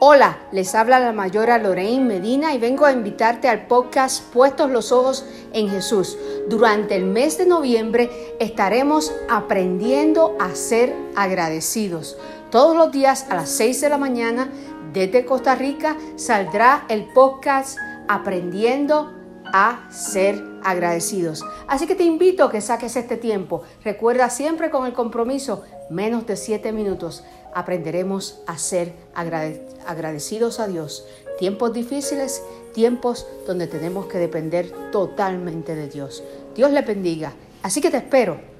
Hola, les habla la mayora Lorraine Medina y vengo a invitarte al podcast Puestos los Ojos en Jesús. Durante el mes de noviembre estaremos aprendiendo a ser agradecidos. Todos los días a las 6 de la mañana desde Costa Rica saldrá el podcast Aprendiendo a ser agradecidos. Así que te invito a que saques este tiempo. Recuerda siempre con el compromiso, menos de 7 minutos aprenderemos a ser agradecidos a Dios. Tiempos difíciles, tiempos donde tenemos que depender totalmente de Dios. Dios le bendiga. Así que te espero